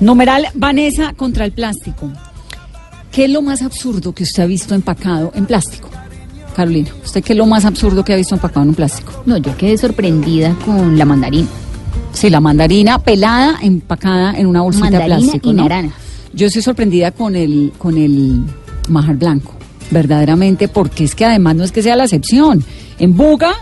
Numeral Vanessa contra el plástico. ¿Qué es lo más absurdo que usted ha visto empacado en plástico? Carolina, ¿usted qué es lo más absurdo que ha visto empacado en un plástico? No, yo quedé sorprendida con la mandarina. Sí, la mandarina pelada, empacada en una bolsita Mandarina de plástico. y ¿no? naranja. Yo estoy sorprendida con el, con el majar blanco, verdaderamente, porque es que además no es que sea la excepción. En Buga,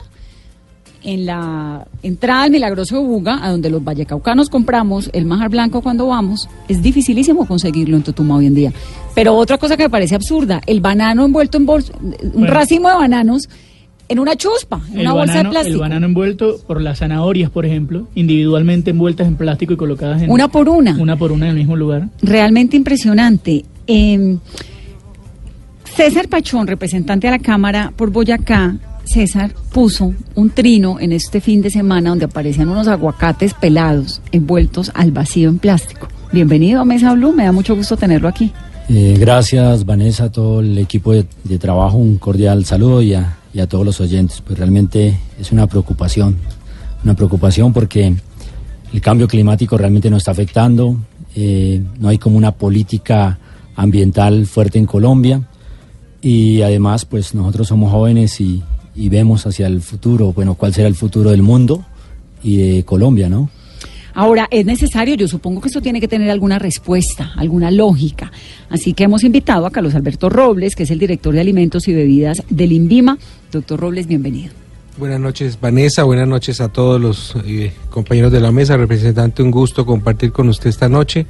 en la entrada al Milagroso de Buga, a donde los vallecaucanos compramos el majar blanco cuando vamos, es dificilísimo conseguirlo en Totuma hoy en día. Pero otra cosa que me parece absurda, el banano envuelto en bolsa, un Bueno. racimo de bananos en una chuspa, en El una bolsa de plástico. el banano envuelto por las zanahorias, por ejemplo, individualmente envueltas en plástico y colocadas en Una por una. una por una en el mismo lugar. realmente impresionante. Eh, César Pachón, representante de la Cámara por Boyacá, César puso un trino en este fin de semana donde aparecían unos aguacates pelados envueltos al vacío en plástico. Bienvenido a Mesa Blue, me da mucho gusto tenerlo aquí. Eh, gracias Vanessa, a todo el equipo de, trabajo, un cordial saludo y a, y a todos los oyentes. Pues realmente es una preocupación, una preocupación porque el cambio climático realmente nos está afectando, eh, no hay como una política ambiental fuerte en Colombia y además pues nosotros somos jóvenes y, y vemos hacia el futuro, bueno, cuál será el futuro del mundo y de Colombia, ¿no? Ahora, es necesario, yo supongo que esto tiene que tener alguna respuesta, alguna lógica. Así que hemos invitado a Carlos Alberto Robles, que es el director de alimentos y bebidas del INVIMA. Doctor Robles, bienvenido. Buenas noches, Vanessa. Buenas noches a todos los eh, compañeros de la mesa. Representante, un gusto compartir con usted esta noche.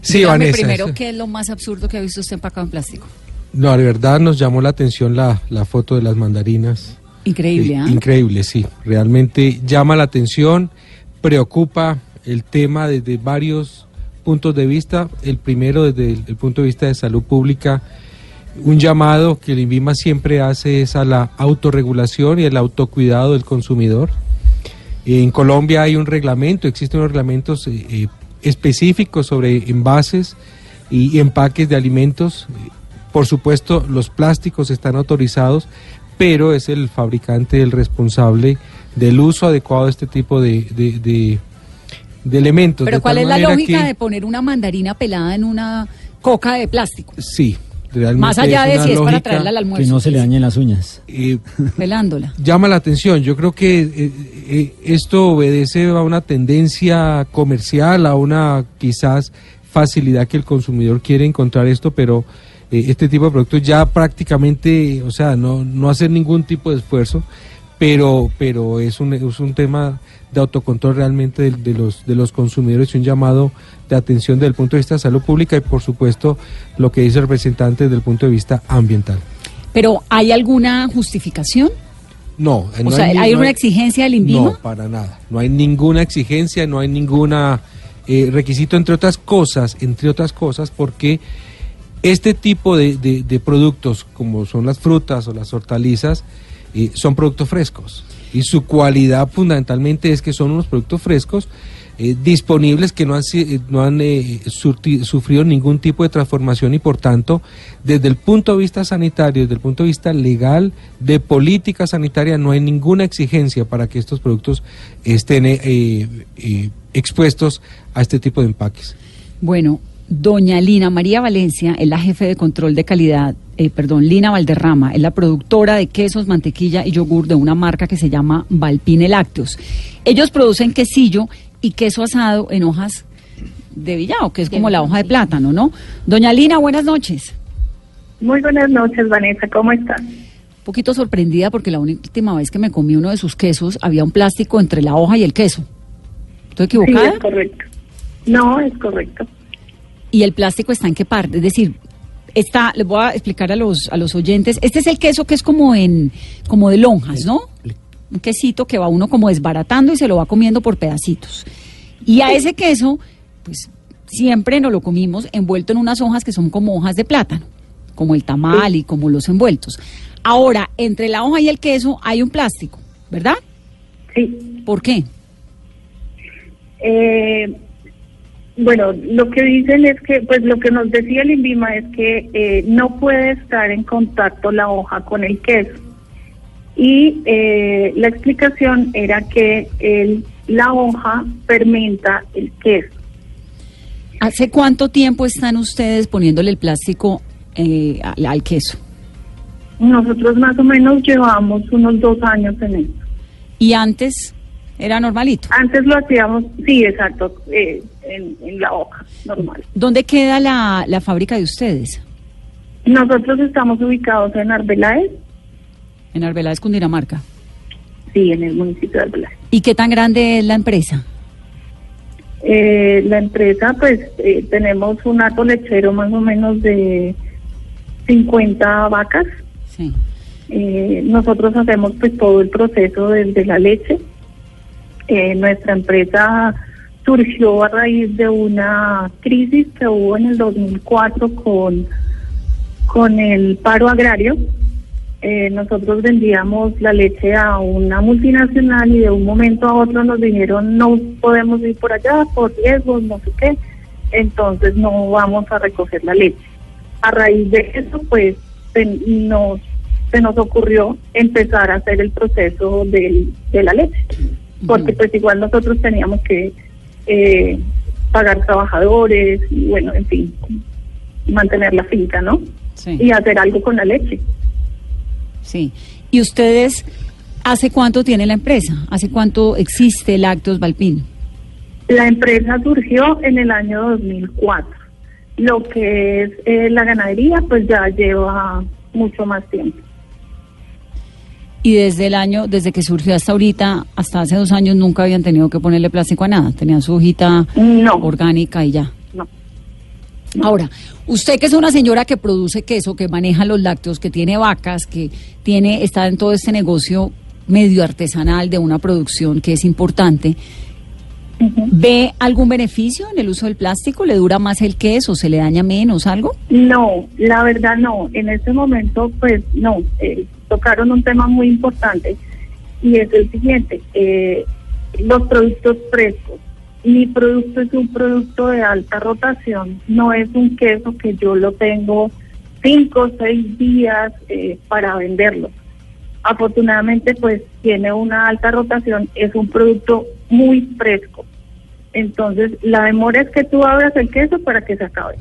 Sí, Dígame Vanessa. primero, ¿qué es lo más absurdo que ha visto usted empacado en plástico? No, de verdad nos llamó la atención la, la foto de las mandarinas. Increíble, Eh. Increíble, sí. Realmente llama la atención, preocupa el tema desde varios puntos de vista. El primero desde el, el punto de vista de salud pública. Un llamado que el INVIMA siempre hace es a la autorregulación y el autocuidado del consumidor. En Colombia hay un reglamento, existen unos reglamentos eh, eh, específicos sobre envases y empaques de alimentos. Por supuesto, los plásticos están autorizados, pero es el fabricante el responsable del uso adecuado de este tipo de, de- de- de elementos. Pero ¿cuál es la lógica que- de poner una mandarina pelada en una coca de plástico? Sí, realmente. Más allá de si es para traerla al Que almuerzo. no se le dañen las uñas. eh, Pelándola. llama la atención. Yo creo que eh, eh, esto obedece a una tendencia comercial, a una quizás facilidad que el consumidor quiere encontrar esto, pero eh, este tipo de productos ya prácticamente, o sea, no, no hacer ningún tipo de esfuerzo, pero, pero es, un, es un tema de autocontrol realmente de, de los, de los consumidores y un llamado de atención desde el punto de vista de salud pública y por supuesto lo que dice el representante desde el punto de vista ambiental. Pero ¿hay alguna justificación? No, O no sea, ¿hay no una exigencia del INVIMA? No, para nada. No hay ninguna exigencia, no hay ninguna eh, requisito, entre otras cosas, entre otras cosas, porque este tipo de, de- productos, como son las frutas o las hortalizas, eh, son productos frescos. Y su cualidad fundamentalmente es que son unos productos frescos eh, disponibles que no han, eh, no han sufrido ningún tipo de transformación y por tanto, desde el punto de vista sanitario, desde el punto de vista legal, de política sanitaria, no hay ninguna exigencia para que estos productos estén expuestos a este tipo de empaques. Bueno, doña Lina María Valencia es la jefe de control de calidad, eh, perdón, Lina Valderrama, es la productora de quesos, mantequilla y yogur de una marca que se llama Valpine Lácteos. Ellos producen quesillo y queso asado en hojas de villao, que es como la hoja de plátano, ¿no? Doña Lina, buenas noches. Muy buenas noches, Vanessa. ¿Cómo estás? Un poquito sorprendida porque la última vez que me comí uno de sus quesos había un plástico entre la hoja y el queso. ¿Estoy Sí, equivocada? es correcto. No, es correcto. ¿Y el plástico está en qué parte? Es decir, está, les voy a explicar a los, a los oyentes, este es el queso que es como en, como de lonjas, ¿no? Un quesito que va uno como desbaratando y se lo va comiendo por pedacitos. Y a ese queso, pues siempre nos lo comimos envuelto en unas hojas que son como hojas de plátano, como el tamal y como los envueltos. Ahora, entre la hoja y el queso hay un plástico, ¿verdad? Sí. ¿Por qué? Eh, bueno, lo que dicen es que, pues lo que nos decía el INVIMA es que eh, no puede estar en contacto la hoja con el queso. Y eh, la explicación era que el, la hoja fermenta el queso. ¿Hace cuánto tiempo están ustedes poniéndole el plástico eh, al, al queso? Nosotros más o menos llevamos unos dos años en esto. ¿Y antes era normalito? Antes lo hacíamos, sí, exacto, eh, en, en la hoja, normal. ¿Dónde queda la, la fábrica de ustedes? Nosotros estamos ubicados en Arbeláez, En Arbeláez, Cundinamarca. sí, en el municipio de Arbeláez. ¿Y qué tan grande es la empresa? Eh, la empresa, pues, eh, tenemos un hato lechero más o menos de 50 vacas. Sí. Eh, nosotros hacemos pues todo el proceso desde la leche. Eh, nuestra empresa surgió a raíz de una crisis que hubo en el 2004 con, con el paro agrario. Eh, nosotros vendíamos la leche a una multinacional y de un momento a otro nos dijeron no podemos ir por allá por riesgos, no sé qué, entonces no vamos a recoger la leche. A raíz de eso, pues se nos, se nos ocurrió empezar a hacer el proceso de la leche, porque pues igual nosotros teníamos que eh, pagar trabajadores y bueno, en fin, mantener la finca, ¿no? Sí. Y hacer algo con la leche. Sí. ¿Y ustedes hace cuánto tiene la empresa? ¿Hace cuánto existe Lácteos Valpino? La empresa surgió en el año 2004. Lo que es eh, la ganadería, pues ya lleva mucho más tiempo. Y desde el año, desde que surgió hasta ahorita, hasta hace dos años, nunca habían tenido que ponerle plástico a nada. Tenían su hojita No. orgánica y ya. No. Ahora, usted que es una señora que produce queso, que maneja los lácteos, que tiene vacas, que tiene, está en todo este negocio medio artesanal de una producción que es importante, ¿ve algún beneficio en el uso del plástico? ¿Le dura más el queso? ¿Se le daña menos algo? No, la verdad no. En este momento, pues no. eh, tocaron un tema muy importante y es el siguiente. eh, los productos frescos. Mi producto es un producto de alta rotación. No es un queso que yo lo tengo cinco o seis días eh, para venderlo. Afortunadamente, pues tiene una alta rotación. Es un producto muy fresco. Entonces, la demora es que tú abras el queso para que se acabe.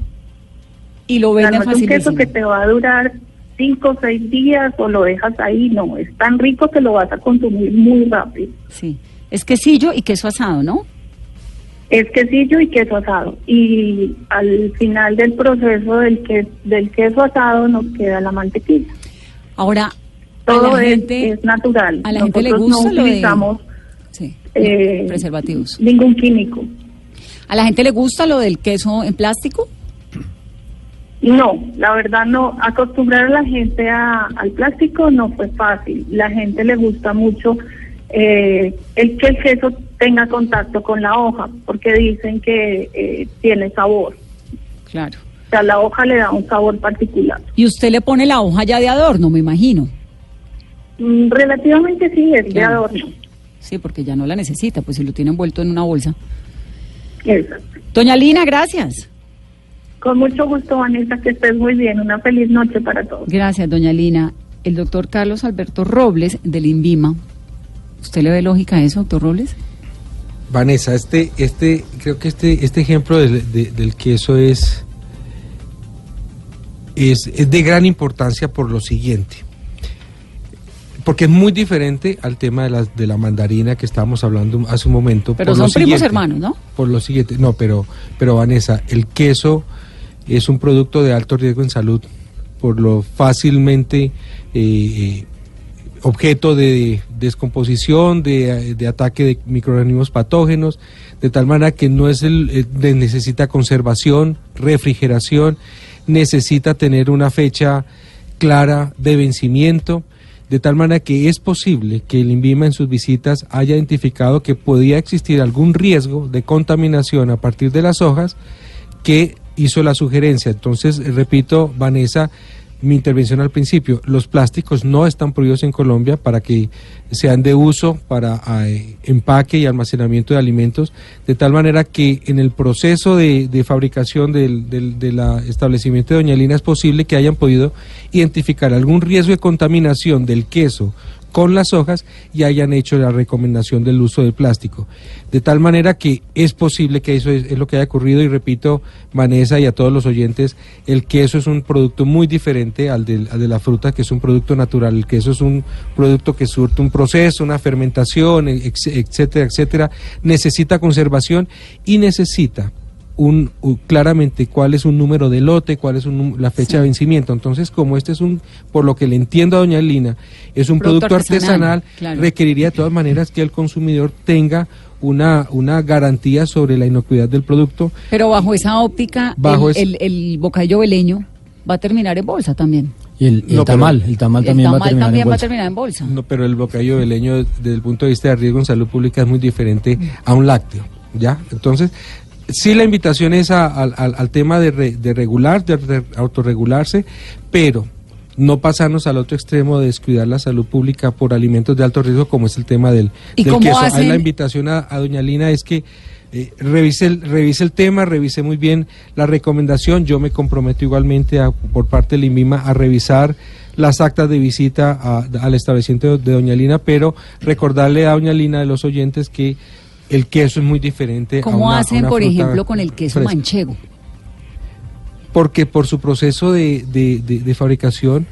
Y lo O sea, no es un queso que te va a durar cinco o seis días o lo dejas ahí, no, es tan rico que lo vas a consumir muy rápido. Sí. Es quesillo y queso asado, ¿no? Es quesillo y queso asado. Y al final del proceso del, que, del queso asado nos queda la mantequilla. Ahora, Todo es, gente, es natural. a la gente le gusta no lo de- utilizamos sí, eh, preservativos. ningún químico. ¿A la gente le gusta lo del queso en plástico? No, la verdad no. Acostumbrar a la gente a- al plástico no fue fácil. La gente le gusta mucho eh, el que el queso tenga contacto con la hoja, porque dicen que eh, tiene sabor. Claro. O sea, la hoja le da un sabor particular. Y usted le pone la hoja ya de adorno, me imagino. Mm, relativamente sí, es de adorno. Sí, porque ya no la necesita, pues si lo tiene envuelto en una bolsa. Exacto. Doña Lina, gracias. Con mucho gusto, Vanessa, que estés muy bien. Una feliz noche para todos. Gracias, doña Lina. El doctor Carlos Alberto Robles, del INVIMA. ¿Usted le ve lógica a eso, doctor Robles? Vanessa, este, este, creo que este, este ejemplo del, de- del queso es, es, es de gran importancia por lo siguiente. Porque es muy diferente al tema de la, de la mandarina que estábamos hablando hace un momento. Pero por lo son primos hermanos, ¿no? Por lo siguiente, no, pero, pero Vanessa, el queso es un producto de alto riesgo en salud por lo fácilmente eh, objeto de descomposición, de, de ataque de microorganismos patógenos, de tal manera que no es el, eh, necesita conservación, refrigeración, necesita tener una fecha clara de vencimiento, de tal manera que es posible que el INVIMA en sus visitas haya identificado que podía existir algún riesgo de contaminación a partir de las hojas que hizo la sugerencia. Entonces, repito, Vanessa, mi intervención al principio, los plásticos no están prohibidos en Colombia para que sean de uso para eh, empaque y almacenamiento de alimentos, de tal manera que en el proceso de, fabricación del establecimiento de Doña Lina es posible que hayan podido identificar algún riesgo de contaminación del queso con las hojas y hayan hecho la recomendación del uso del plástico. De tal manera que es posible que eso es, lo que haya ocurrido y repito, Vanessa y a todos los oyentes, el queso es un producto muy diferente al, al de la fruta, que es un producto natural. El queso es un producto que surte un proceso, una fermentación, etcétera, etcétera. Necesita conservación y necesita un, un, claramente cuál es un número de lote, cuál es un, la fecha sí. de vencimiento. Entonces, como este es un, por lo que le entiendo a doña Lina, es un producto, producto artesanal, artesanal claro. requeriría de todas maneras que el consumidor tenga una, una garantía sobre la inocuidad del producto. Pero bajo esa óptica, bajo el, el, el bocadillo veleño va a terminar en bolsa también. Y el, el no, tamal, el tamal también, el tamal va, a terminar también en va a terminar en bolsa. No, pero el bocadillo veleño desde el punto de vista de riesgo en salud pública es muy diferente a un lácteo, ¿ya? Entonces, sí la invitación es a, a, al, al, tema de, re, de regular, de, de, autorregularse, pero no pasarnos al otro extremo de descuidar la salud pública por alimentos de alto riesgo, como es el tema del, ¿Y del queso. hacen? Ahí la invitación a, a doña Lina es que eh, revise, el, revise el tema, revise muy bien la recomendación. Yo me comprometo igualmente a, por parte del INVIMA a revisar las actas de visita a, al establecimiento de Doña Lina, pero recordarle a Doña Lina de los oyentes que el queso es muy diferente. ¿Cómo a una, hacen, a una por ejemplo, con el queso fresca. manchego? Porque por su proceso de, de, de, de fabricación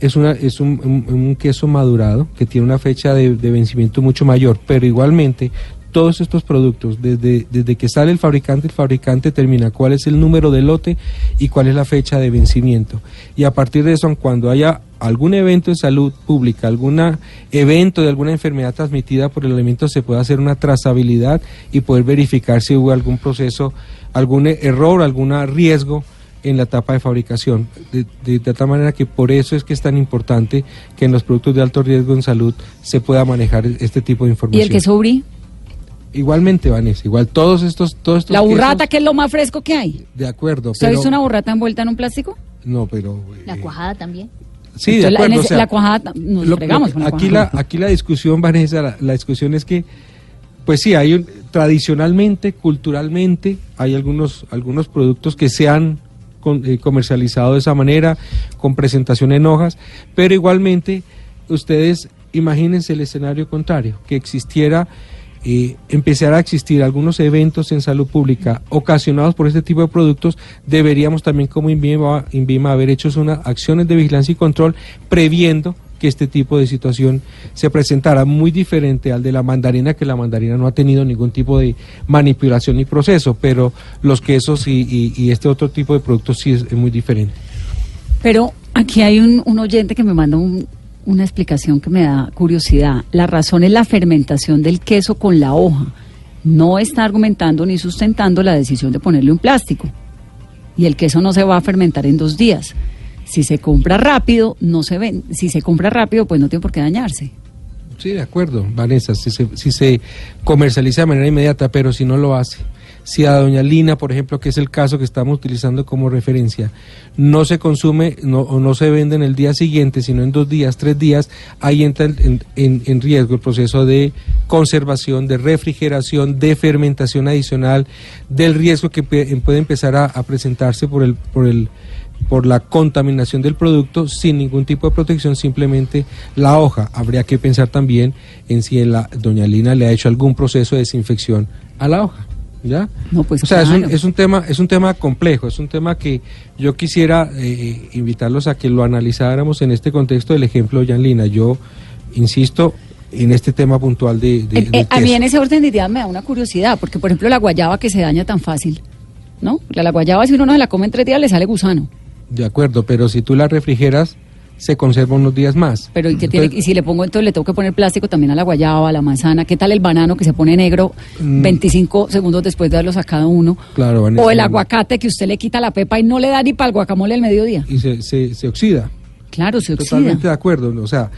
es, una, es un, un, un, queso madurado que tiene una fecha de, vencimiento mucho mayor, pero igualmente todos estos productos, desde, desde que sale el fabricante, el fabricante termina cuál es el número de lote y cuál es la fecha de vencimiento. Y a partir de eso, cuando haya algún evento de salud pública, algún evento de alguna enfermedad transmitida por el alimento, se puede hacer una trazabilidad y poder verificar si hubo algún proceso, algún error, algún riesgo en la etapa de fabricación. De, de, de, tal manera que por eso es que es tan importante que en los productos de alto riesgo en salud se pueda manejar este tipo de información. ¿Y el queso brie? Igualmente, Vanessa, igual todos estos... Todos estos la burrata, quesos, que es lo más fresco que hay. De acuerdo. ¿Usted pero... ha visto una burrata envuelta en un plástico? No, pero... La cuajada también. Sí, de acuerdo. La, o sea, la cuajada, nos lo, fregamos lo, aquí, la, aquí la discusión, Vanessa, la, la, discusión es que, pues sí, hay un, tradicionalmente, culturalmente, hay algunos, algunos productos que se han con, eh, comercializado de esa manera, con presentación en hojas, pero igualmente, ustedes imagínense el escenario contrario, que existiera eh, empezará a existir algunos eventos en salud pública ocasionados por este tipo de productos, deberíamos también como INVIMA, INVIMA haber hecho unas acciones de vigilancia y control previendo que este tipo de situación se presentara muy diferente al de la mandarina, que la mandarina no ha tenido ningún tipo de manipulación ni proceso, pero los quesos y, y, este otro tipo de productos sí es, muy diferente. Pero aquí hay un oyente que me manda un, una explicación que me da curiosidad. La razón es la fermentación del queso con la hoja. No está argumentando ni sustentando la decisión de ponerle un plástico. Y el queso no se va a fermentar en dos días. Si se compra rápido, no se ven. Si se compra rápido, pues no tiene por qué dañarse. Sí, de acuerdo, Vanessa, si se, si se comercializa de manera inmediata, pero si no lo hace si a doña Lina, por ejemplo, que es el caso que estamos utilizando como referencia, no se consume no, o no se vende en el día siguiente, sino en dos días, tres días, ahí entra en, riesgo el proceso de conservación, de refrigeración, de fermentación adicional, del riesgo que puede empezar a, a presentarse por el, por el por la contaminación del producto sin ningún tipo de protección, simplemente la hoja. Habría que pensar también en si la doña Lina le ha hecho algún proceso de desinfección a la hoja. ¿Ya? No, pues o sea, claro. es, un, es, un, tema, es un tema complejo, es un tema que yo quisiera eh, invitarlos a que lo analizáramos en este contexto del ejemplo de Lina. Yo insisto en este tema puntual de... de, eh, de eh, a mí en ese orden de ideas me da una curiosidad, porque por ejemplo la guayaba que se daña tan fácil, ¿no? La, la guayaba si uno no se la come en tres días le sale gusano. De acuerdo, pero si tú la refrigeras se conserva unos días más. Pero ¿y, qué entonces, tiene, y si le pongo entonces le tengo que poner plástico también a la guayaba, a la manzana, ¿qué tal el banano que se pone negro mm. 25 segundos después de haberlo sacado uno? Claro, Vanessa, o el aguacate que usted le quita la pepa y no le da ni para el guacamole al mediodía. Y se, se, se oxida. Claro, se oxida. Totalmente de acuerdo, o sea,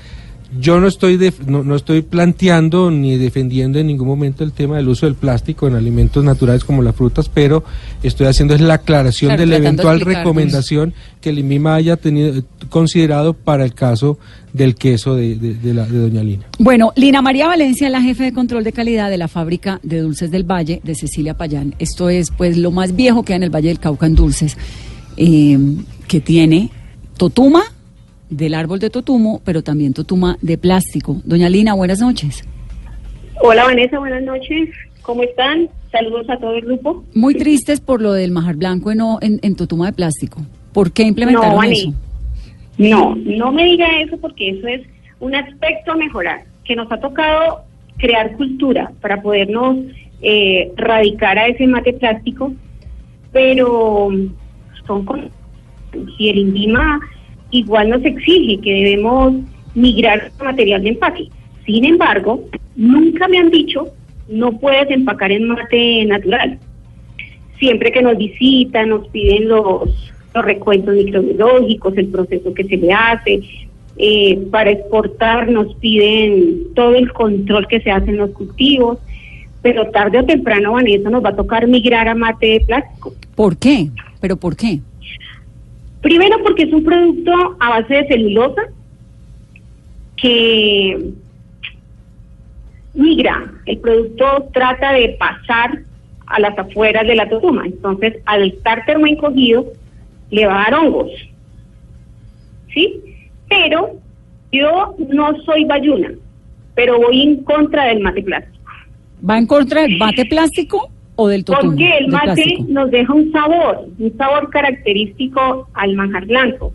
yo no estoy, def- no, no estoy planteando ni defendiendo en ningún momento el tema del uso del plástico en alimentos naturales como las frutas, pero estoy haciendo es la aclaración Claro, de la eventual pues. recomendación que el INVIMA haya tenido, considerado para el caso del queso de, de- de la, de Doña Lina. Bueno, Lina María Valencia, la jefe de control de calidad de la fábrica de dulces del Valle de Cecilia Payán. Esto es pues lo más viejo que hay en el Valle del Cauca en dulces, eh, que tiene totuma del árbol de totumo, pero también totuma de plástico. Doña Lina, buenas noches. Hola Vanessa, buenas noches. ¿Cómo están? Saludos a todo el grupo. Muy tristes por lo del majar blanco en, en, en totuma de plástico. ¿Por qué implementaron No, eso? No, no me diga eso porque eso es un aspecto a mejorar, que nos ha tocado crear cultura para podernos eh, radicar a ese mate plástico, pero son con y el INVIMA igual nos exige que debemos migrar material de empaque. Sin embargo, nunca me han dicho no puedes empacar en mate natural. Siempre que nos visitan, nos piden los, los recuentos microbiológicos, el proceso que se le hace. Eh, para exportar nos piden todo el control que se hace en los cultivos, pero tarde o temprano, Vanessa, nos va a tocar migrar a mate de plástico. ¿Por qué? ¿Pero por qué? Primero porque es un producto a base de celulosa que migra. El producto trata de pasar a las afueras de la totuma. Entonces, al estar termoencogido, le va a dar hongos. ¿Sí? Pero yo no soy bayuna, pero voy en contra del mate plástico. ¿Va en contra del mate plástico o del totumo? Porque el mate nos deja un sabor, un sabor característico al manjar blanco.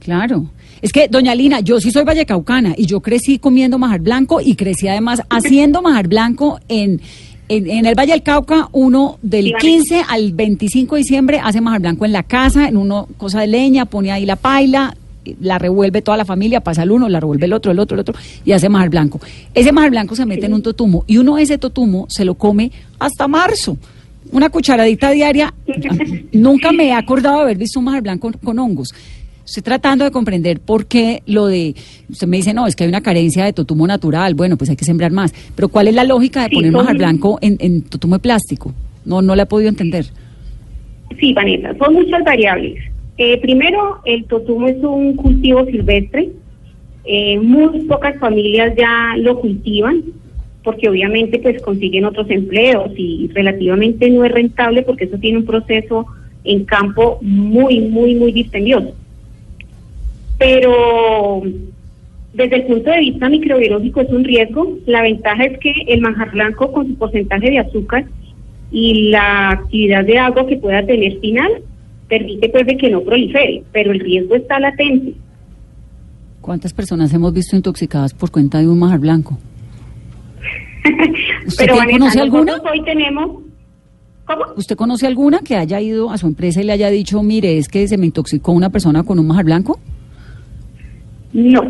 Claro. Es que, doña Lina, yo sí soy vallecaucana y yo crecí comiendo majar blanco y crecí además haciendo majar blanco en, en, en el Valle del Cauca. Uno del Dígame. 15 al 25 de diciembre hace majar blanco en la casa, en uno cosa de leña, pone ahí la paila, la revuelve toda la familia, pasa el uno, la revuelve el otro, el otro, el otro y hace majar blanco. Ese majar blanco se mete en un totumo y uno ese totumo se lo come hasta marzo. Una cucharadita diaria. Nunca me he acordado de haber visto un majar blanco con hongos. Estoy tratando de comprender por qué lo de. Usted me dice, no, es que hay una carencia de totumo natural. Bueno, pues hay que sembrar más. Pero ¿cuál es la lógica de Sí, poner majar blanco en, en totumo de plástico? No, no la he podido entender. Sí, Vanessa, son muchas variables. Eh, primero, el totumo es un cultivo silvestre. Eh, muy pocas familias ya lo cultivan porque obviamente pues consiguen otros empleos y relativamente no es rentable porque eso tiene un proceso en campo muy, muy, muy dispendioso. Pero desde el punto de vista microbiológico es un riesgo. La ventaja es que el manjar blanco con su porcentaje de azúcar y la actividad de agua que pueda tener final permite pues de que no prolifere, pero el riesgo está latente. ¿Cuántas personas hemos visto intoxicadas por cuenta de un majar blanco? ¿Usted pero Vanessa, conoce alguna? hoy tenemos ¿Cómo? ¿Usted conoce alguna que haya ido a su empresa y le haya dicho, mire, es que se me intoxicó una persona con un majar blanco? No,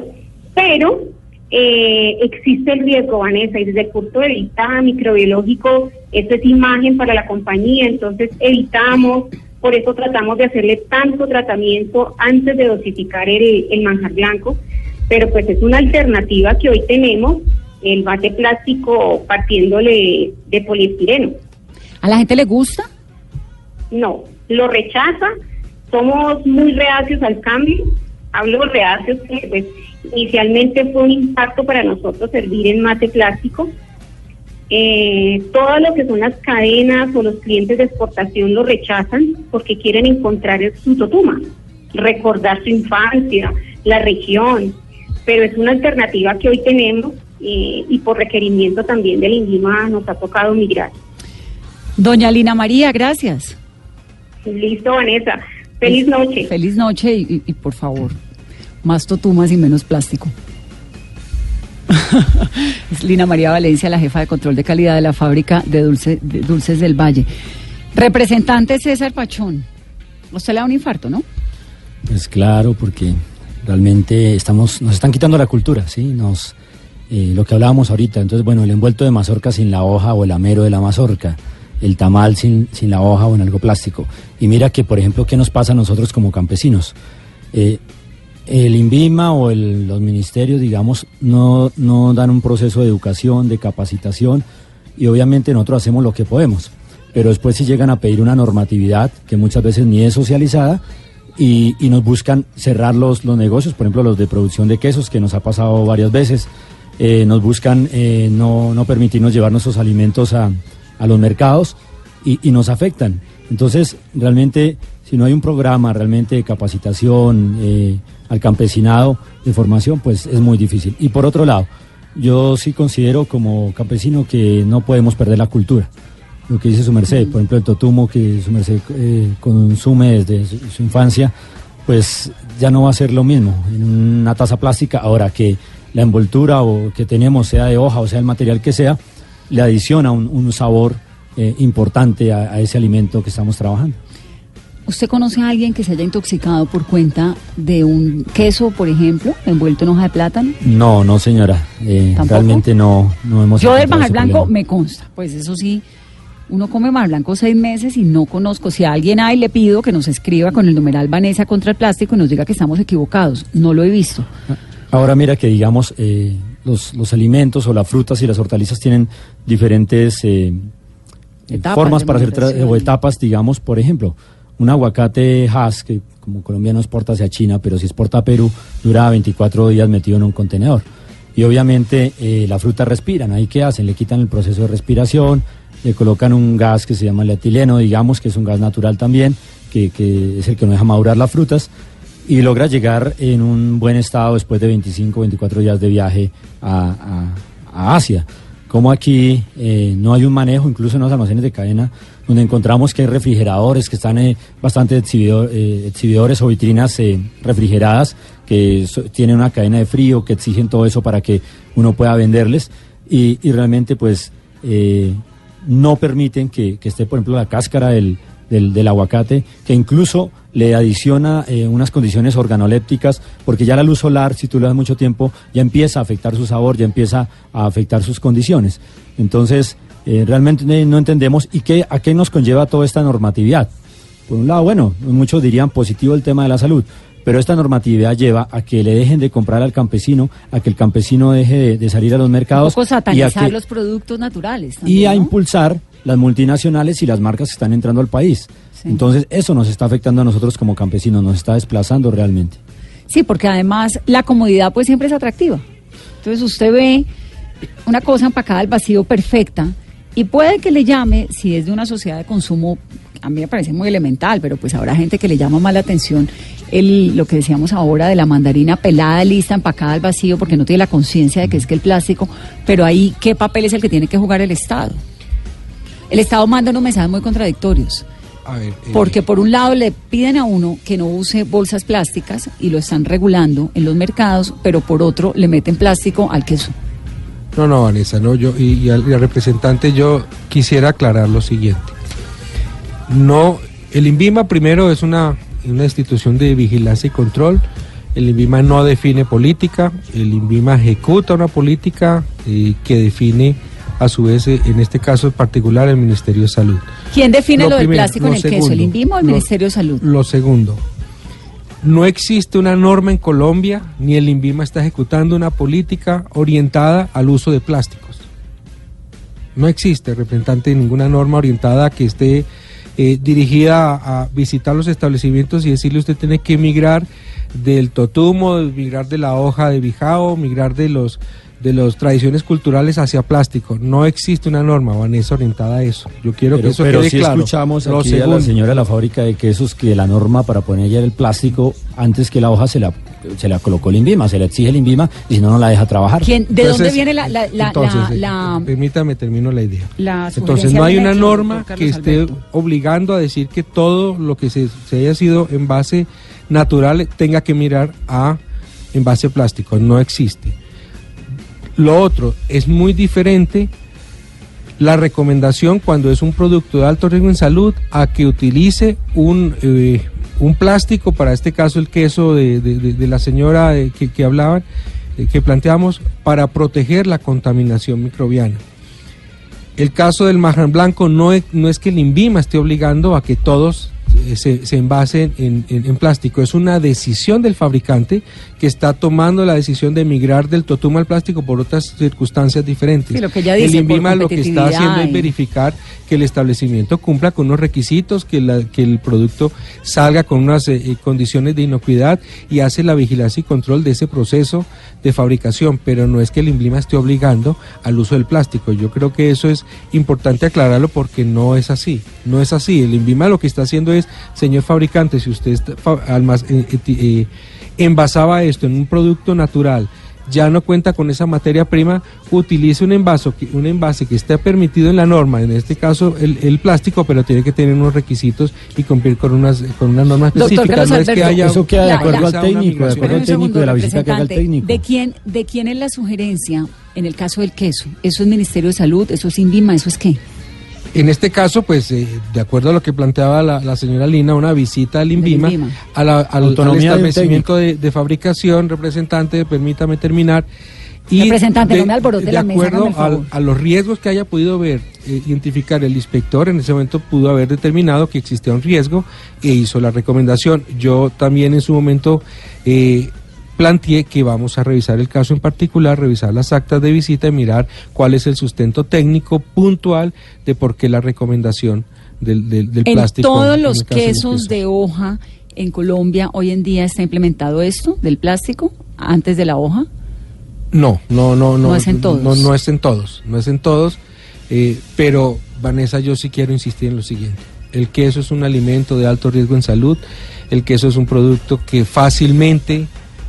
pero eh, existe el riesgo, Vanessa, y desde el punto de vista microbiológico, esto es imagen para la compañía, entonces evitamos, por eso tratamos de hacerle tanto tratamiento antes de dosificar el, el manjar blanco, pero pues es una alternativa que hoy tenemos, el bate plástico partiéndole de poliestireno. ¿A la gente le gusta? No, lo rechaza, somos muy reacios al cambio, hablo reacios pues, inicialmente fue un impacto para nosotros servir en mate plástico. Eh, todo lo que son las cadenas o los clientes de exportación lo rechazan porque quieren encontrar su totuma, recordar su infancia, la región, pero es una alternativa que hoy tenemos eh, y por requerimiento también del INVIMA nos ha tocado migrar. Doña Lina María, gracias. Listo, Vanessa. Feliz noche. Feliz noche y, y- y, por favor, más totumas y menos plástico. es Lina María Valencia, la jefa de control de calidad de la fábrica de, dulce- de dulces del Valle. Representante César Pachón. Usted le da un infarto, ¿no? Pues claro, porque realmente estamos, nos están quitando la cultura, ¿sí? Nos, eh, lo que hablábamos ahorita, entonces, bueno, el envuelto de mazorca sin la hoja o el amero de la mazorca, el tamal sin, sin la hoja o en algo plástico. Y mira que, por ejemplo, ¿qué nos pasa a nosotros como campesinos? Eh, el INVIMA o el- los ministerios, digamos, no, no dan un proceso de educación, de capacitación, y obviamente nosotros hacemos lo que podemos. Pero después si llegan a pedir una normatividad que muchas veces ni es socializada y, y nos buscan cerrar los, los negocios, por ejemplo los de producción de quesos, que nos ha pasado varias veces, eh, nos buscan eh, no, no permitirnos llevar nuestros alimentos a, a los mercados y, y nos afectan. Entonces, realmente, si no hay un programa realmente de capacitación eh, al campesinado, de formación, pues es muy difícil. Y por otro lado, yo sí considero como campesino que no podemos perder la cultura. Lo que dice su merced, por ejemplo, el totumo que su merced eh, consume desde su, infancia, pues ya no va a ser lo mismo en una taza plástica. Ahora que la envoltura o que tenemos, sea de hoja o sea el material que sea, le adiciona un, sabor eh, importante a ese alimento que estamos trabajando. ¿Usted conoce a alguien que se haya intoxicado por cuenta de un queso, por ejemplo, envuelto en hoja de plátano? No, no señora, eh, realmente no, no hemos Yo del ese Blanco problema. me consta, pues eso sí, uno come Bajar Blanco seis meses y no conozco. Si a alguien hay, le pido que nos escriba con el numeral Vanessa contra el plástico y nos diga que estamos equivocados. No lo he visto. Ahora mira que digamos eh, los, los alimentos o las frutas y las hortalizas tienen diferentes eh, Etapas formas para hacer o etapas, digamos, por ejemplo, un aguacate Hass que como Colombia no exporta hacia China, pero si exporta a Perú, dura 24 días metido en un contenedor. Y obviamente eh, la fruta respiran, ahí qué hacen, le quitan el proceso de respiración, le colocan un gas que se llama el etileno, digamos, que es un gas natural también, que, que es el que no deja madurar las frutas, y logra llegar en un buen estado después de 25, 24 días de viaje a, a- a Asia. Como aquí eh, no hay un manejo, incluso en los almacenes de cadena, donde encontramos que hay refrigeradores que están eh, bastante exhibidor- eh, exhibidores o vitrinas eh, refrigeradas que tienen una cadena de frío, que exigen todo eso para que uno pueda venderles. Y, y realmente pues eh, no permiten que, que esté, por ejemplo, la cáscara del, del, del aguacate, que incluso le adiciona eh, unas condiciones organolépticas, porque ya la luz solar, si tú le das mucho tiempo, ya empieza a afectar su sabor, ya empieza a afectar sus condiciones. Entonces, eh, realmente no entendemos y qué, a qué nos conlleva toda esta normatividad. Por un lado, bueno, muchos dirían positivo el tema de la salud, pero esta normatividad lleva a que le dejen de comprar al campesino, a que el campesino deje de, de salir a los Un mercados poco y a, que- los productos naturales. y a ¿no? impulsar las multinacionales y las marcas que están entrando al país. Sí. Entonces, eso nos está afectando a nosotros como campesinos, nos está desplazando realmente. Sí, porque además la comodidad pues siempre es atractiva. Entonces usted ve una cosa empacada al vacío perfecta y puede que le llame, si es de una sociedad de consumo, a mí me parece muy elemental, pero pues habrá gente que le llama más la atención el, lo que decíamos ahora de la mandarina pelada, lista, empacada al vacío, porque no tiene la conciencia de que es que el plástico, pero ahí, ¿qué papel es el que tiene que jugar el Estado? El Estado manda unos mensajes muy contradictorios. A ver, eh, Porque por un lado le piden a uno que no use bolsas plásticas y lo están regulando en los mercados, pero por otro le meten plástico al queso. No, no, Vanessa, no, yo y, y al, y al representante yo quisiera aclarar lo siguiente. No, el INVIMA primero es una, una institución de vigilancia y control. El INVIMA no define política, el INVIMA ejecuta una política eh, que define a su vez, eh, en este caso en particular, el Ministerio de Salud. ¿Quién define lo, del primero, plástico en el queso? ¿El segundo, INVIMA o el lo- Ministerio de Salud? Lo segundo, no existe una norma en Colombia, ni el INVIMA está ejecutando una política orientada al uso de plásticos. No existe, representante, ninguna norma orientada a que esté eh, dirigida a, a visitar los establecimientos y decirle usted tiene que migrar del totumo, migrar de la hoja de bijao, migrar de los de las tradiciones culturales hacia plástico. No existe una norma, Vanessa, orientada a eso. Yo quiero pero que eso pero quede sí claro. escuchamos Lo aquí a la segundo. señora de la fábrica de quesos que la norma para poner ya el plástico antes que la hoja se la, se la colocó el INVIMA, se la exige el INVIMA y si no, no la deja trabajar. ¿Quién, ¿De Entonces, dónde viene la, la, la, entonces, la- eh, permítame termino la idea. la Entonces no hay una norma que esté Alberto? obligando a decir que todo lo que se, se haya sido en base natural tenga que mirar a envase plástico. No existe. Lo otro es muy diferente la recomendación cuando es un producto de alto riesgo en salud a que utilice un, eh, un plástico, para este caso el queso de, de- la señora eh, que, hablaban, eh, que planteamos, para proteger la contaminación microbiana. El caso del marrón blanco no es, no es que el INVIMA esté obligando a que todos se, se envasen en, en- en plástico. Es una decisión del fabricante que está tomando la decisión de migrar del totum al plástico por otras circunstancias diferentes. Sí, lo que ella el dice, INVIMA lo que está haciendo es verificar que el establecimiento cumpla con unos requisitos, que, la- que el producto salga con unas eh, eh, condiciones de inocuidad y hace la vigilancia y control de ese proceso de fabricación, pero no es que el INVIMA esté obligando al uso del plástico. Yo creo que eso es importante aclararlo porque no es así, no es así. El INVIMA lo que está haciendo es, señor fabricante, si usted eh, eh, eh, envasaba esto en un producto natural, ya no cuenta con esa materia prima, utilice un envase, que- un envase que esté permitido en la norma, en este caso el, el plástico, pero tiene que tener unos requisitos y cumplir con unas, con unas normas Doctor específicas. Carlos No es que haya Eso queda de acuerdo ya. al técnico, de acuerdo al técnico segundo, de la visita que haga el técnico. ¿De quién, ¿De quién es la sugerencia en el caso del queso? ¿Eso es Ministerio de Salud? ¿Eso es INVIMA? ¿Eso es qué? En este caso, pues, eh, de acuerdo a lo que planteaba la, la señora Lina, una visita al INVIMA, INVIMA. a la- al, al Autonomía de un establecimiento de, de fabricación, representante, permítame terminar. Representante, no me alborote de la mesa, acuerdo favor. al- a los riesgos que haya podido ver, eh, identificar el inspector, en ese momento pudo haber determinado que existía un riesgo e hizo la recomendación. Yo también en su momento eh, planteé que vamos a revisar el caso en particular, revisar las actas de visita y mirar cuál es el sustento técnico puntual de por qué la recomendación del, del, del En plástico. todos en los caso de quesos de hoja en Colombia hoy en día está implementado esto del plástico antes de la hoja. No, no, no, no. No es en todos. No, no es en todos, no es en todos. eh, pero, Vanessa, yo sí quiero insistir en lo siguiente. El queso es un alimento de alto riesgo en salud. El queso es un producto que fácilmente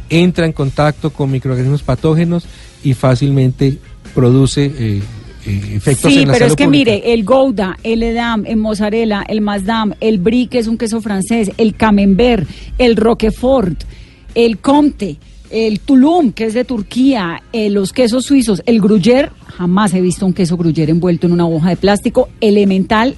entra en contacto con microorganismos patógenos y fácilmente produce eh, eh, efectos Sí, en la pero es que pública. mire, el Gouda, el Edam, el Mozzarella, el Masdam, el Brie, que es un queso francés, el Camembert, el Roquefort, el Comte, el Tulum, que es de Turquía, eh, los quesos suizos, el Gruyère, jamás he visto un queso Gruyère envuelto en una hoja de plástico, elemental,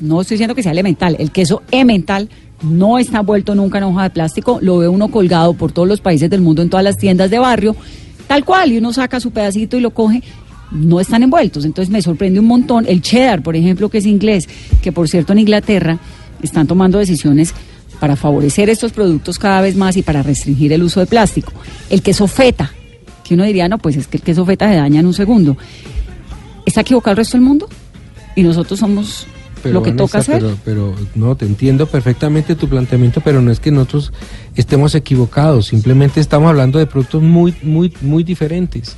no estoy diciendo que sea elemental, el queso emmental no está envuelto nunca en hoja de plástico, lo ve uno colgado por todos los países del mundo en todas las tiendas de barrio, tal cual, y uno saca su pedacito y lo coge, no están envueltos. Entonces me sorprende un montón. El cheddar, por ejemplo, que es inglés, que por cierto en Inglaterra están tomando decisiones para favorecer estos productos cada vez más y para restringir el uso de plástico. El queso feta, que uno diría, no, pues es que el queso feta se daña en un segundo. ¿Está equivocado el resto del mundo? Y nosotros somos Pero, lo que Vanessa, toca hacer. Pero, pero no, te entiendo perfectamente tu planteamiento, pero no es que nosotros estemos equivocados, simplemente estamos hablando de productos muy, muy, muy diferentes.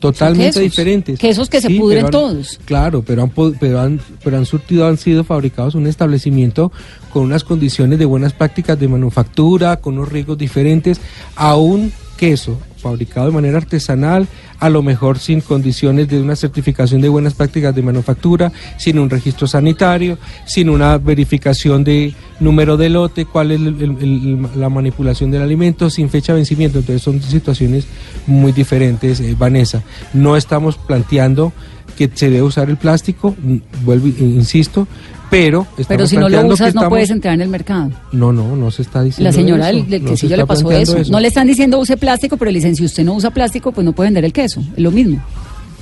Totalmente quesos. diferentes. Quesos que se pudren han- todos. Claro, pero han, pero han, pero han surtido, han sido fabricados un establecimiento con unas condiciones de buenas prácticas de manufactura, con unos riesgos diferentes, a un queso fabricado de manera artesanal, a lo mejor sin condiciones de una certificación de buenas prácticas de manufactura, sin un registro sanitario, sin una verificación de número de lote, cuál es la manipulación del alimento, sin fecha de vencimiento. Entonces son situaciones muy diferentes, eh, Vanessa. No estamos planteando que se debe usar el plástico, mm, vuelvo, insisto, pero Pero si no lo usas, no puedes entrar en el mercado. No, no, no se está diciendo La señora del, del no se quesillo está le pasó eso. No le están diciendo use plástico, pero le dicen si usted no usa plástico, pues no puede vender el queso. Es lo mismo.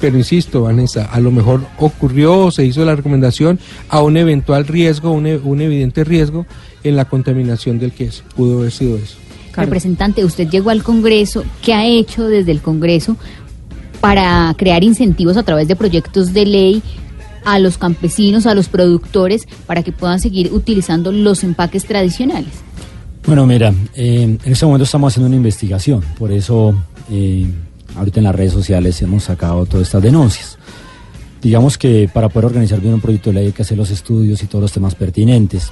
Pero insisto, Vanessa, a lo mejor ocurrió o se hizo la recomendación a un eventual riesgo, un, e- un evidente riesgo en la contaminación del queso. Pudo haber sido eso. Representante, usted llegó al Congreso. ¿Qué ha hecho desde el Congreso para crear incentivos a través de proyectos de ley a los campesinos, a los productores, para que puedan seguir utilizando los empaques tradicionales? Bueno, mira, eh, en este momento estamos haciendo una investigación, por eso eh, ahorita en las redes sociales hemos sacado todas estas denuncias. Digamos que para poder organizar bien un proyecto de ley hay que hacer los estudios y todos los temas pertinentes.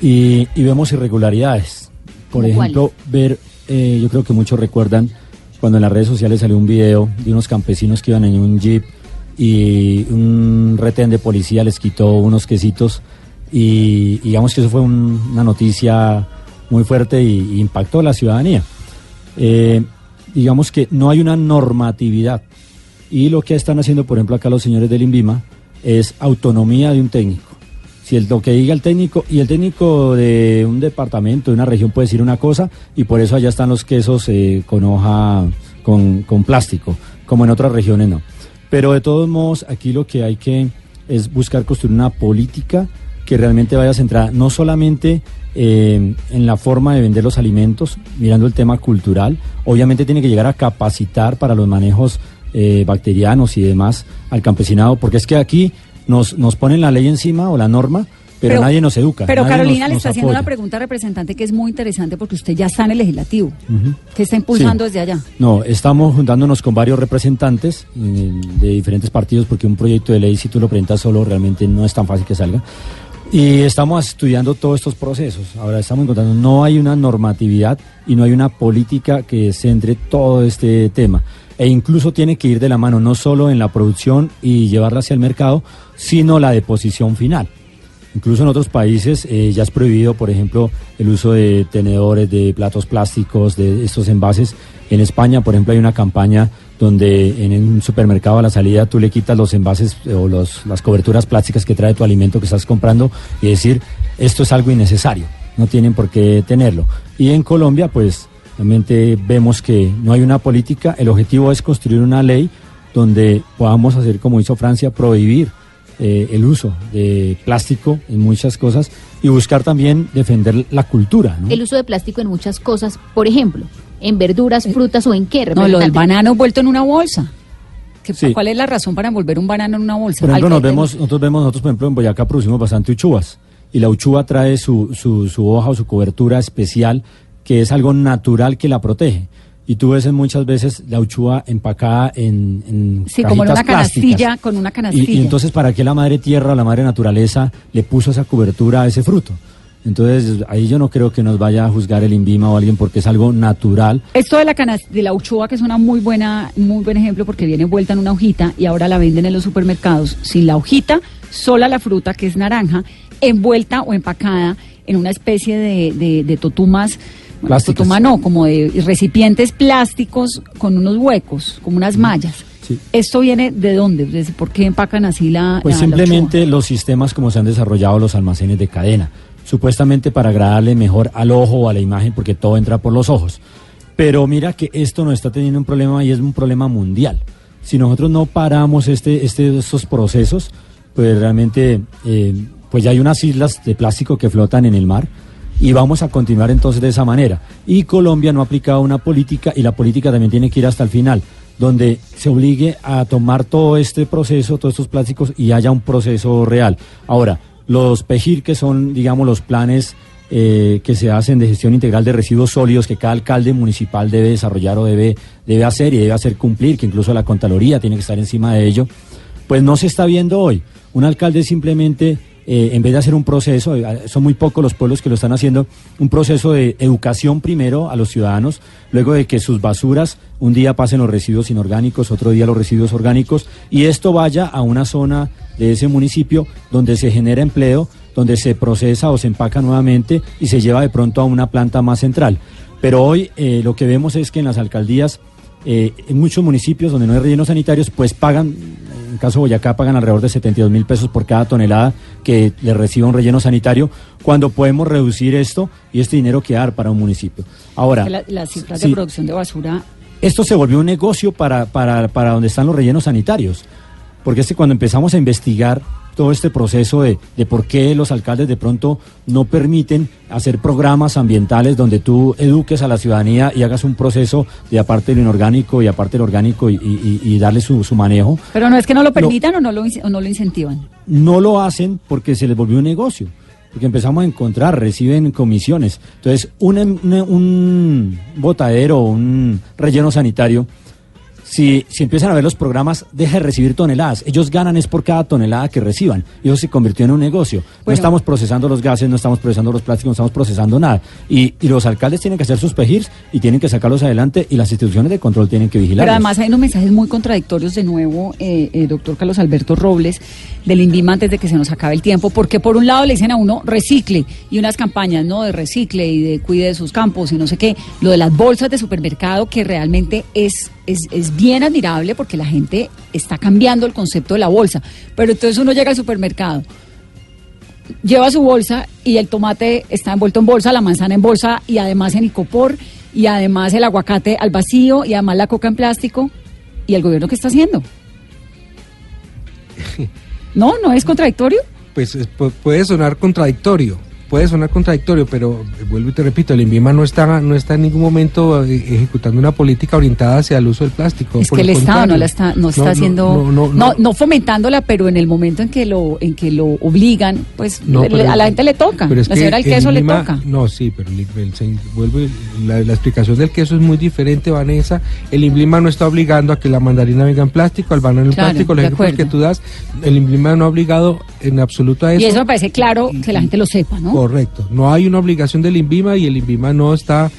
Y, y vemos irregularidades. Por ¿Cómo ejemplo, ver, eh, yo creo que muchos recuerdan cuando en las redes sociales salió un video de unos campesinos que iban en un jeep y un retén de policía les quitó unos quesitos y digamos que eso fue un- una noticia muy fuerte y, impactó a la ciudadanía. Eh, digamos que no hay una normatividad y lo que están haciendo, por ejemplo, acá los señores del INVIMA es autonomía de un técnico. Si el, lo que diga el técnico, y el técnico de un departamento, de una región puede decir una cosa, y por eso allá están los quesos eh, con hoja, con plástico, como en otras regiones no. Pero de todos modos, aquí lo que hay que es buscar construir una política que realmente vaya centrada no solamente eh, en la forma de vender los alimentos, mirando el tema cultural, obviamente tiene que llegar a capacitar para los manejos eh, bacterianos y demás al campesinado, porque es que aquí nos, nos ponen la ley encima o la norma, pero, nadie nos educa. Pero Carolina nos- le está haciendo apoya. una pregunta representante que es muy interesante porque usted ya está en el legislativo. Ujú. ¿Qué está impulsando Sí. desde allá? No, estamos juntándonos con varios representantes eh, de diferentes partidos porque un proyecto de ley, si tú lo presentas solo, realmente no es tan fácil que salga. Y estamos estudiando todos estos procesos. Ahora estamos encontrando, no hay una normatividad y no hay una política que centre todo este tema. E incluso tiene que ir de la mano, no solo en la producción y llevarla hacia el mercado, sino la deposición final. Incluso en otros países eh, ya es prohibido, por ejemplo, el uso de tenedores, de platos plásticos, de estos envases. En España, por ejemplo, hay una campaña donde en un supermercado a la salida tú le quitas los envases eh, o los, las coberturas plásticas que trae tu alimento que estás comprando y decir, esto es algo innecesario, no tienen por qué tenerlo. Y en Colombia, pues, realmente vemos que no hay una política, el objetivo es construir una ley donde podamos hacer como hizo Francia, prohibir eh, el uso de plástico en muchas cosas y buscar también defender la cultura. ¿no? El uso de plástico en muchas cosas, por ejemplo, en verduras, frutas o en qué. No, lo del banano envuelto en una bolsa. ¿Qué- Sí. ¿Cuál es la razón para envolver un banano en una bolsa? Por ejemplo, nos vemos, nosotros vemos, nosotros por ejemplo en Boyacá producimos bastante uchuvas y la uchuva trae su, su, su hoja o su cobertura especial que es algo natural que la protege. Y tú ves muchas veces la uchuva empacada en, en Sí, como en una canastilla, plásticas. con una canastilla. y entonces, ¿para qué la madre tierra o la madre naturaleza le puso esa cobertura a ese fruto? Entonces, ahí yo no creo que nos vaya a juzgar el INVIMA o alguien porque es algo natural. Esto de la de la uchoa, que es una muy buena, muy buen ejemplo porque viene envuelta en una hojita y ahora la venden en los supermercados sin la hojita, sola la fruta que es naranja, envuelta o empacada en una especie de, de, de totumas. Bueno, Plásticas. totuma no, como de recipientes plásticos con unos huecos, como unas mallas. Sí. ¿Esto viene de dónde? ¿Por qué empacan así la Pues la- la simplemente los sistemas como se han desarrollado los almacenes de cadena, supuestamente para agradarle mejor al ojo o a la imagen porque todo entra por los ojos. Pero mira que esto no está teniendo un problema y es un problema mundial. Si nosotros no paramos este, este, estos procesos, pues realmente eh, pues ya hay unas islas de plástico que flotan en el mar y vamos a continuar entonces de esa manera. Y Colombia no ha aplicado una política y la política también tiene que ir hasta el final, donde se obligue a tomar todo este proceso, todos estos plásticos y haya un proceso real. Ahora, los PEGIR, que son, digamos, los planes eh, que se hacen de gestión integral de residuos sólidos que cada alcalde municipal debe desarrollar o debe, debe hacer y debe hacer cumplir, que incluso la Contraloría tiene que estar encima de ello, pues no se está viendo hoy. Un alcalde simplemente, eh, en vez de hacer un proceso, eh, son muy pocos los pueblos que lo están haciendo, un proceso de educación primero a los ciudadanos, luego de que sus basuras un día pasen los residuos inorgánicos, otro día los residuos orgánicos, y esto vaya a una zona de ese municipio donde se genera empleo, donde se procesa o se empaca nuevamente y se lleva de pronto a una planta más central. Pero hoy eh, lo que vemos es que en las alcaldías, en muchos municipios donde no hay rellenos sanitarios, pues pagan, en el caso de Boyacá, pagan alrededor de 72 mil pesos por cada tonelada que le reciba un relleno sanitario, cuando podemos reducir esto y este dinero quedar para un municipio. Ahora, la- las cifras sí, de producción de basura esto se volvió un negocio para, para, para donde están los rellenos sanitarios. Porque es que cuando empezamos a investigar todo este proceso de, de por qué los alcaldes de pronto no permiten hacer programas ambientales donde tú eduques a la ciudadanía y hagas un proceso de aparte de lo inorgánico y aparte de lo orgánico y, y- y darle su, su manejo, Pero no es que no lo permitan o, no lo, o no lo incentivan. no lo hacen porque se les volvió un negocio. Porque empezamos a encontrar, reciben comisiones. Entonces, un, em- un, un botadero, un relleno sanitario, si, si empiezan a ver los programas, deja de recibir toneladas. Ellos ganan es por cada tonelada que reciban. Y eso se convirtió en un negocio. No Bueno. estamos procesando los gases, no estamos procesando los plásticos, no estamos procesando nada. Y, y los alcaldes tienen que hacer sus pejirs y tienen que sacarlos adelante y las instituciones de control tienen que vigilar. Pero además hay unos mensajes muy contradictorios de nuevo, eh, eh, doctor Carlos Alberto Robles, del INVIMA antes de que se nos acabe el tiempo, porque por un lado le dicen a uno recicle y unas campañas no de recicle y de cuide de sus campos y no sé qué, lo de las bolsas de supermercado que realmente es, es, es bien admirable porque la gente está cambiando el concepto de la bolsa, pero entonces uno llega al supermercado lleva su bolsa y el tomate está envuelto en bolsa, la manzana en bolsa y además en icopor y además el aguacate al vacío y además la coca en plástico. ¿Y el gobierno qué está haciendo? ¿No? ¿No es contradictorio? pues es- pu- puede sonar contradictorio, puede sonar contradictorio, pero eh, vuelvo y te repito, el INVIMA no está, no está en ningún momento eh, ejecutando una política orientada hacia el uso del plástico. Es que el Estado no la está, no está haciendo, no, no, fomentándola, pero en el momento en que lo, en que lo obligan, pues No, le- pero- a la gente le toca. pero es la que señora del el queso le toca. No, sí, pero el, el- se- vuelvo la, la explicación del queso es muy diferente, Vanessa. El INVIMA no está obligando a que la mandarina venga en plástico, al banano en Claro, plástico, los ejemplos que tú das. El INVIMA no ha obligado en absoluto a eso. Y eso me parece claro que la gente lo sepa, ¿no? Correcto. No hay una obligación del INVIMA y el INVIMA no está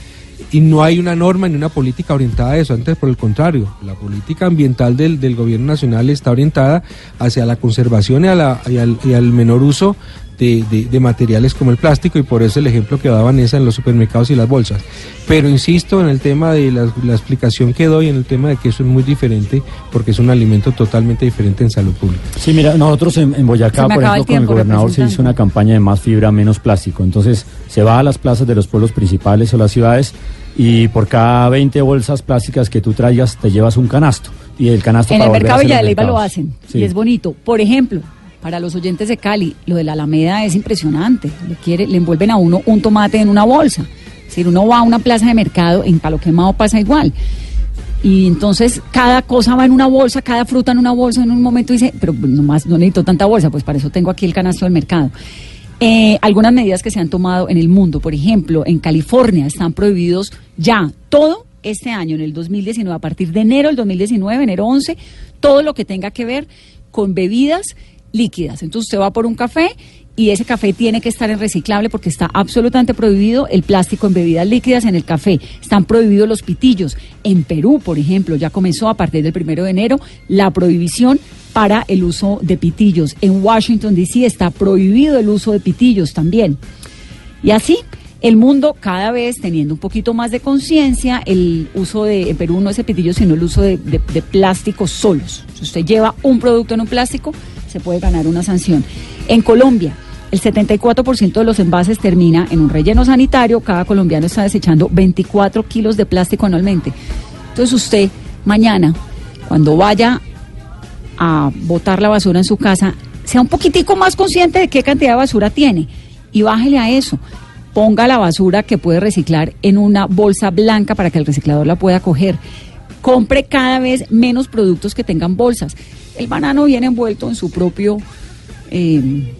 y no hay una norma ni una política orientada a eso. Antes, por el contrario, la política ambiental del, del gobierno nacional está orientada hacia la conservación y, y al menor uso de, de- de materiales como el plástico y por eso el ejemplo que daba Vanessa en los supermercados y las bolsas. Pero insisto en el tema de la, la explicación que doy en el tema de que eso es muy diferente porque es un alimento totalmente diferente en salud pública. Sí, mira, nosotros en, Boyacá, por el ejemplo, con el gobernador se hizo una campaña de más fibra, menos plástico. Entonces, se va a las plazas de los pueblos principales o las ciudades y por cada 20 bolsas plásticas que tú traigas, te llevas un canasto. Y el canasto En para el mercado de Leyva lo hacen Sí. y es bonito. Por ejemplo, para los oyentes de Cali, lo de la Alameda es impresionante. Le, envuelven a uno un tomate en una bolsa. Es decir, uno va a una plaza de mercado, en Palo Quemado pasa igual. Y entonces cada cosa va en una bolsa, cada fruta en una bolsa. En un momento dice, pero nomás no necesito tanta bolsa, pues para eso tengo aquí el canasto del mercado. Eh, algunas medidas que se han tomado en el mundo, por ejemplo, en California están prohibidos ya todo este año, en el 2019, a partir de enero del 2019, enero 11, todo lo que tenga que ver con bebidas líquidas. Entonces usted va por un café y ese café tiene que estar en reciclable porque está absolutamente prohibido el plástico en bebidas líquidas en el café. Están prohibidos los pitillos. En Perú, por ejemplo, ya comenzó a partir del primero de enero la prohibición para el uso de pitillos. En Washington, D.C. está prohibido el uso de pitillos también. Y así, el mundo cada vez teniendo un poquito más de conciencia, el uso de, en Perú no es de pitillos, sino el uso de plásticos solos. Si usted lleva un producto en un plástico, se puede ganar una sanción. En Colombia, el 74% de los envases termina en un relleno sanitario. Cada colombiano está desechando 24 kilos de plástico anualmente. Entonces usted, mañana, cuando vaya a botar la basura en su casa, sea un poquitico más consciente de qué cantidad de basura tiene y bájele a eso. Ponga la basura que puede reciclar en una bolsa blanca para que el reciclador la pueda coger. Compre cada vez menos productos que tengan bolsas. El banano viene envuelto en su propio eh,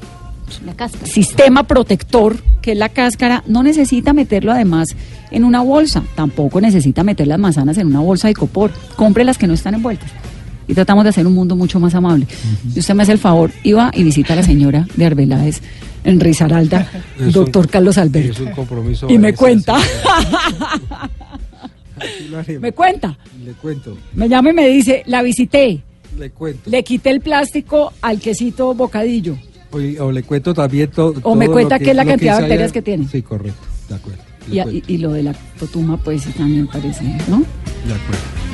cáscara. sistema protector, que es la cáscara, no necesita meterlo además en una bolsa, tampoco necesita meter las manzanas en una bolsa de copor, compre las que no están envueltas. Y tratamos de hacer un mundo mucho más amable. Y usted me hace el favor, iba y visita a la señora de Arbeláez en Risaralda, doctor un- Carlos Alberto. Es un compromiso. Y me cuenta, me cuenta, Le cuento, me llama y me dice, la visité, le cuento. le quité el plástico al quesito bocadillo. O, o le cuento también to- todo. O me cuenta que- qué es la cantidad de bacterias que tiene. Sí, correcto. De acuerdo. Y, y- y lo de la totuma, pues también parece, ¿no? de acuerdo.